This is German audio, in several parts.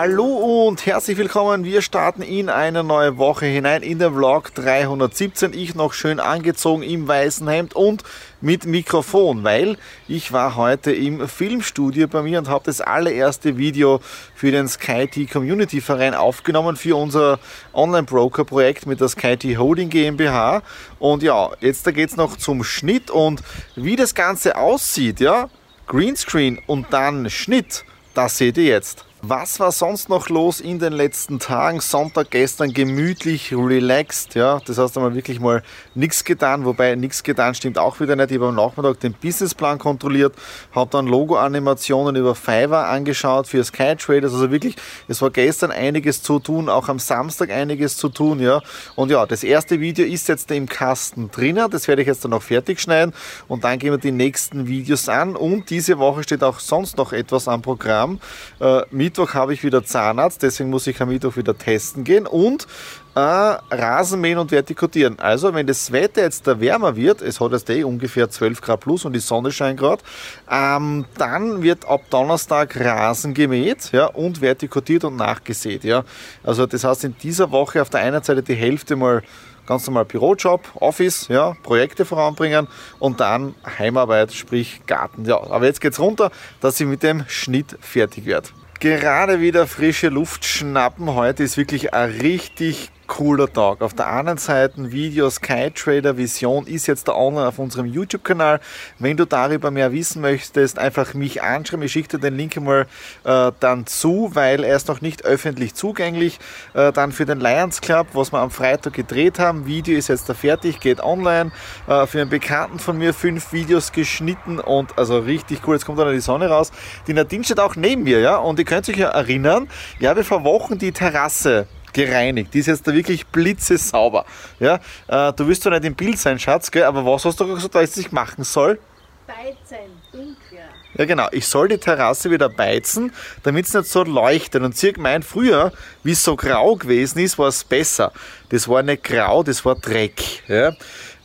Hallo und herzlich willkommen. Wir starten in eine neue Woche hinein in den Vlog 317. Ich noch schön angezogen im weißen Hemd und mit Mikrofon, weil ich war heute im Filmstudio bei mir und habe das allererste Video für den SkyT Community Verein aufgenommen für unser Online-Broker-Projekt mit der SkyT Holding GmbH. Und ja, jetzt da geht es noch zum Schnitt und wie das Ganze aussieht, ja, Greenscreen und dann Schnitt, das seht ihr jetzt. Was war sonst noch los in den letzten Tagen? Sonntag gestern gemütlich, relaxed, ja. Das heißt einmal wirklich mal nichts getan, wobei nichts getan stimmt auch wieder nicht. Ich habe am Nachmittag den Businessplan kontrolliert, habe dann Logo-Animationen über Fiverr angeschaut für Skytraders. Also wirklich, es war gestern einiges zu tun, auch am Samstag einiges zu tun, ja. Und ja, das erste Video ist jetzt im Kasten drinnen. Das werde ich jetzt dann noch fertig schneiden und dann gehen wir die nächsten Videos an. Und diese Woche steht auch sonst noch etwas am Programm. Äh, Mittwoch habe ich wieder Zahnarzt, deswegen muss ich am Mittwoch wieder testen gehen und äh, Rasenmähen und Vertikutieren. Also wenn das Wetter jetzt da wärmer wird, es hat jetzt eh ungefähr 12 Grad plus und die Sonne scheint gerade, ähm, dann wird ab Donnerstag Rasen gemäht ja, und vertikutiert und nachgesät. Ja. Also das heißt in dieser Woche auf der einen Seite die Hälfte mal ganz normal Bürojob, Office, ja, Projekte voranbringen und dann Heimarbeit, sprich Garten. Ja, aber jetzt geht's runter, dass ich mit dem Schnitt fertig werde gerade wieder frische Luft schnappen. Heute ist wirklich ein richtig cooler Tag. Auf der anderen Seite Video Skytrader Vision ist jetzt da online auf unserem YouTube-Kanal. Wenn du darüber mehr wissen möchtest, einfach mich anschreiben. Ich schicke dir den Link mal äh, dann zu, weil er ist noch nicht öffentlich zugänglich. Äh, dann für den Lions Club, was wir am Freitag gedreht haben. Video ist jetzt da fertig, geht online. Äh, für einen Bekannten von mir fünf Videos geschnitten und also richtig cool. Jetzt kommt dann die Sonne raus. Die Nadine steht auch neben mir, ja. Und ihr könnt euch ja erinnern, ich habe vor Wochen die Terrasse gereinigt. Die ist jetzt da wirklich blitzesauber. Ja? Äh, du wirst zwar nicht im Bild sein, Schatz, gell? aber was hast du gesagt, was ich machen soll? Beizen, dunkler. Ja genau, ich soll die Terrasse wieder beizen, damit es nicht so leuchtet. Und sie gemeint, früher, wie es so grau gewesen ist, war es besser. Das war nicht grau, das war Dreck. Ja?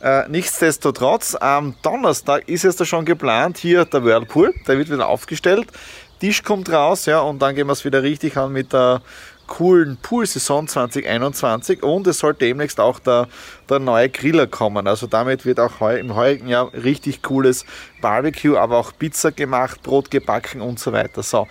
Äh, nichtsdestotrotz, am Donnerstag ist es da schon geplant, hier der Whirlpool, der wird wieder aufgestellt. Tisch kommt raus, ja, und dann gehen wir es wieder richtig an mit der coolen Pool-Saison 2021 und es soll demnächst auch der, der neue Griller kommen. Also damit wird auch heu, im heurigen Jahr richtig cooles Barbecue, aber auch Pizza gemacht, Brot gebacken und so weiter. So,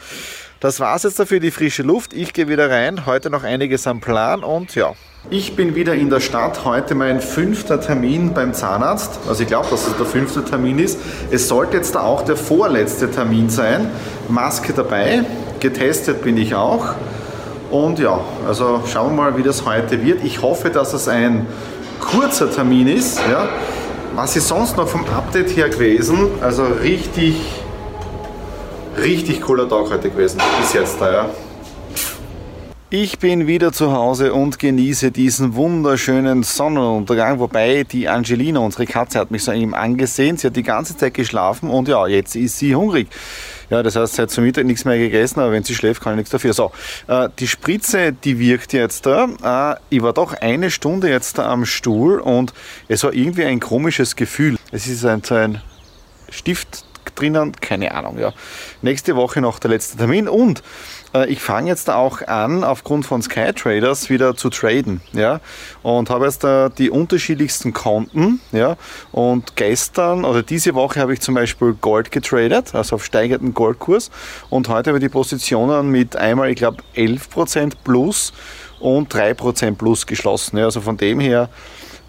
das war's jetzt dafür die frische Luft. Ich gehe wieder rein. Heute noch einiges am Plan und ja. Ich bin wieder in der Stadt. Heute mein fünfter Termin beim Zahnarzt. Also ich glaube, dass es der fünfte Termin ist. Es sollte jetzt auch der vorletzte Termin sein. Maske dabei. Getestet bin ich auch. Und ja, also schauen wir mal, wie das heute wird. Ich hoffe, dass es ein kurzer Termin ist. Ja. Was ist sonst noch vom Update her gewesen? Also richtig, richtig cooler Tag heute gewesen. Bis jetzt da, ja. Ich bin wieder zu Hause und genieße diesen wunderschönen Sonnenuntergang, wobei die Angelina, unsere Katze, hat mich so eben angesehen. Sie hat die ganze Zeit geschlafen und ja, jetzt ist sie hungrig. Ja, das heißt, sie hat zum Mittag nichts mehr gegessen, aber wenn sie schläft, kann ich nichts dafür. So, äh, die Spritze, die wirkt jetzt da. Äh, ich war doch eine Stunde jetzt am Stuhl und es war irgendwie ein komisches Gefühl. Es ist ein, so ein Stift drinnen, keine Ahnung. Ja. Nächste Woche noch der letzte Termin und ich fange jetzt auch an, aufgrund von Skytraders wieder zu traden. Ja? Und habe jetzt da die unterschiedlichsten Konten. Ja? Und gestern oder diese Woche habe ich zum Beispiel Gold getradet, also auf steigenden Goldkurs. Und heute habe ich die Positionen mit einmal, ich glaube, 11% plus und 3% plus geschlossen. Ja? Also von dem her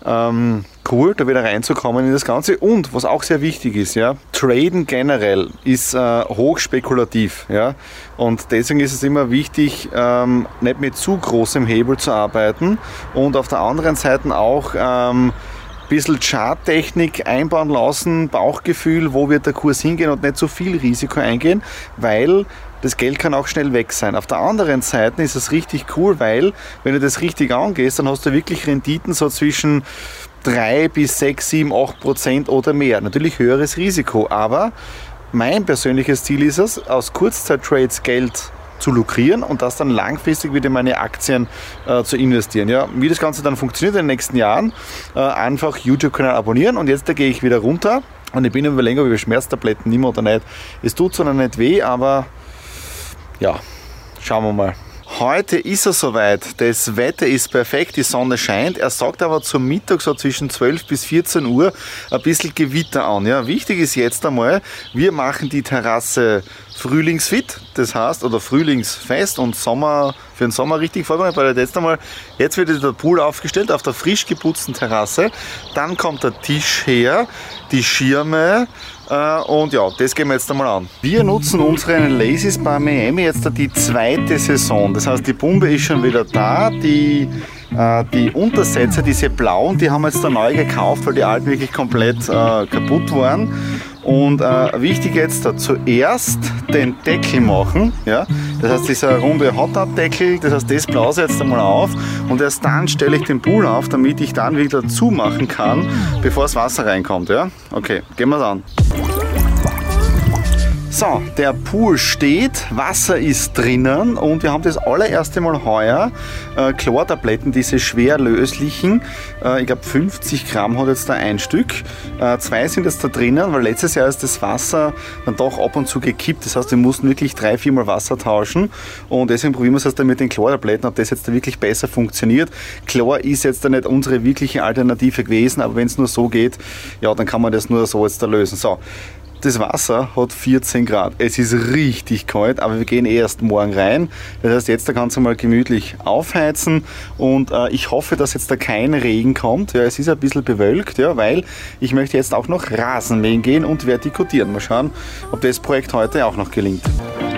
ähm, cool, da wieder reinzukommen in das Ganze. Und was auch sehr wichtig ist, ja, Traden generell ist äh, hochspekulativ. Ja, und deswegen ist es immer wichtig, ähm, nicht mit zu großem Hebel zu arbeiten und auf der anderen Seite auch ähm, bisschen Charttechnik einbauen lassen, Bauchgefühl, wo wird der Kurs hingehen und nicht zu so viel Risiko eingehen, weil das Geld kann auch schnell weg sein. Auf der anderen Seite ist es richtig cool, weil wenn du das richtig angehst, dann hast du wirklich Renditen so zwischen 3 bis 6, 7, 8 Prozent oder mehr. Natürlich höheres Risiko, aber mein persönliches Ziel ist es, aus Kurzzeittrades Geld zu lukrieren und das dann langfristig wieder in meine Aktien äh, zu investieren. Ja, wie das Ganze dann funktioniert in den nächsten Jahren, äh, einfach YouTube-Kanal abonnieren und jetzt da gehe ich wieder runter und ich bin überlegen, ob ich Schmerztabletten nehme oder nicht. Es tut zwar nicht weh, aber ja, schauen wir mal. Heute ist er soweit. Das Wetter ist perfekt, die Sonne scheint. Er sagt aber zum Mittag so zwischen 12 bis 14 Uhr ein bisschen Gewitter an. Ja, wichtig ist jetzt einmal, wir machen die Terrasse frühlingsfit, das heißt, oder frühlingsfest und Sommer, für den Sommer richtig vorbereitet, weil jetzt einmal, jetzt wird der Pool aufgestellt auf der frisch geputzten Terrasse, dann kommt der Tisch her, die Schirme, äh, und ja, das gehen wir jetzt einmal an. Wir nutzen unseren Lazy bei Miami jetzt die zweite Saison. Das heißt, die Pumpe ist schon wieder da. Die, äh, die Untersätze, diese blauen, die haben wir jetzt da neu gekauft, weil die alten wirklich komplett äh, kaputt waren. Und äh, wichtig jetzt zuerst den Deckel machen. Ja? Das heißt, dieser runde Hot-Up-Deckel, das heißt, das blase jetzt einmal auf und erst dann stelle ich den Pool auf, damit ich dann wieder zumachen kann, bevor das Wasser reinkommt. Ja? Okay, gehen wir es an. So, der Pool steht, Wasser ist drinnen und wir haben das allererste Mal heuer äh, Chlortabletten, diese schwer löslichen. Äh, ich glaube 50 Gramm hat jetzt da ein Stück. Äh, zwei sind jetzt da drinnen, weil letztes Jahr ist das Wasser dann doch ab und zu gekippt. Das heißt, wir mussten wirklich drei, viermal Wasser tauschen und deswegen probieren wir es jetzt mit den Chlortabletten, ob das jetzt da wirklich besser funktioniert. Chlor ist jetzt da nicht unsere wirkliche Alternative gewesen, aber wenn es nur so geht, ja, dann kann man das nur so jetzt da lösen. So, das Wasser hat 14 Grad. Es ist richtig kalt, aber wir gehen eh erst morgen rein. Das heißt, jetzt kannst du mal gemütlich aufheizen und äh, ich hoffe, dass jetzt da kein Regen kommt. Ja, es ist ein bisschen bewölkt, ja, weil ich möchte jetzt auch noch Rasenmähen gehen und vertikutieren. Mal schauen, ob das Projekt heute auch noch gelingt.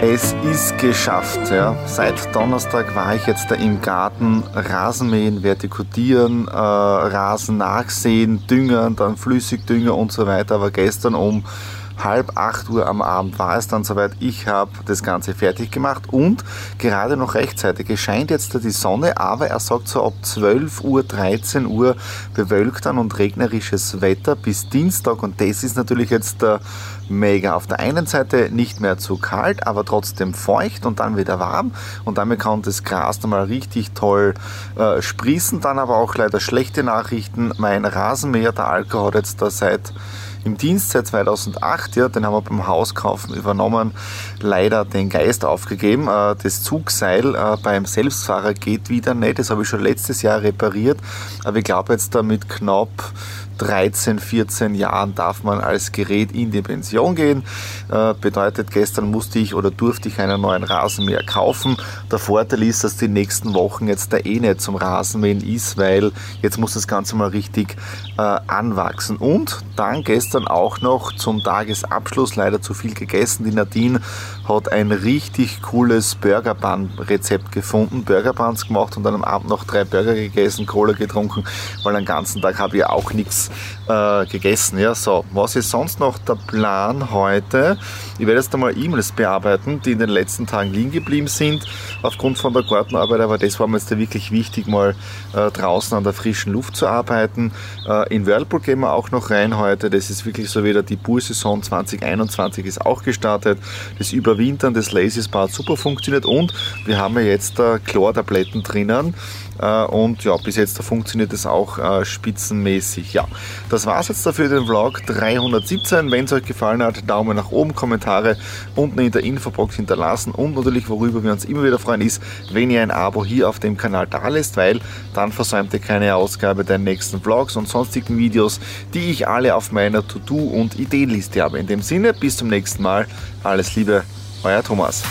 Es ist geschafft. Ja. Seit Donnerstag war ich jetzt da im Garten Rasenmähen, vertikutieren, äh, Rasen nachsehen, düngern, dann Flüssigdünger und so weiter. Aber gestern um halb acht Uhr am Abend war es dann soweit. Ich habe das Ganze fertig gemacht und gerade noch rechtzeitig. Es scheint jetzt die Sonne, aber er sagt so ab 12 Uhr, 13 Uhr bewölkt dann und regnerisches Wetter bis Dienstag und das ist natürlich jetzt der mega. Auf der einen Seite nicht mehr zu kalt, aber trotzdem feucht und dann wieder warm und damit kann das Gras dann mal richtig toll äh, sprießen. Dann aber auch leider schlechte Nachrichten. Mein Rasenmäher, der Alkohol hat jetzt da seit im Dienst seit 2008, ja, den haben wir beim Hauskaufen übernommen, leider den Geist aufgegeben. Äh, das Zugseil äh, beim Selbstfahrer geht wieder nicht, das habe ich schon letztes Jahr repariert, aber ich glaube jetzt damit knapp 13, 14 Jahren darf man als Gerät in die Pension gehen. Äh, bedeutet, gestern musste ich oder durfte ich einen neuen Rasenmäher kaufen. Der Vorteil ist, dass die nächsten Wochen jetzt da eh nicht zum Rasenmähen ist, weil jetzt muss das Ganze mal richtig äh, anwachsen. Und dann gestern auch noch zum Tagesabschluss leider zu viel gegessen. Die Nadine hat ein richtig cooles Burgerbun-Rezept gefunden, Burgerbuns gemacht und dann am Abend noch drei Burger gegessen, Cola getrunken, weil den ganzen Tag habe ich auch nichts äh, gegessen. Ja, so, was ist sonst noch der Plan heute? Ich werde jetzt einmal E-Mails bearbeiten, die in den letzten Tagen liegen geblieben sind, aufgrund von der Gartenarbeit, aber das war mir jetzt wirklich wichtig, mal äh, draußen an der frischen Luft zu arbeiten. Äh, in Whirlpool gehen wir auch noch rein heute. Das ist wirklich so wieder die Poolsaison 2021 ist auch gestartet. Das Überwintern des Lazy Spa hat super funktioniert und wir haben ja jetzt äh, Chlortabletten drinnen. Äh, und ja, bis jetzt funktioniert es auch äh, spitzenmäßig. Ja, das war es jetzt dafür den Vlog 317. Wenn es euch gefallen hat, Daumen nach oben, Kommentare unten in der Infobox hinterlassen und natürlich, worüber wir uns immer wieder freuen, ist, wenn ihr ein Abo hier auf dem Kanal da lässt, weil dann versäumt ihr keine Ausgabe der nächsten Vlogs und sonstigen Videos, die ich alle auf meiner To-Do- und Ideenliste habe. In dem Sinne, bis zum nächsten Mal. Alles Liebe, euer Thomas.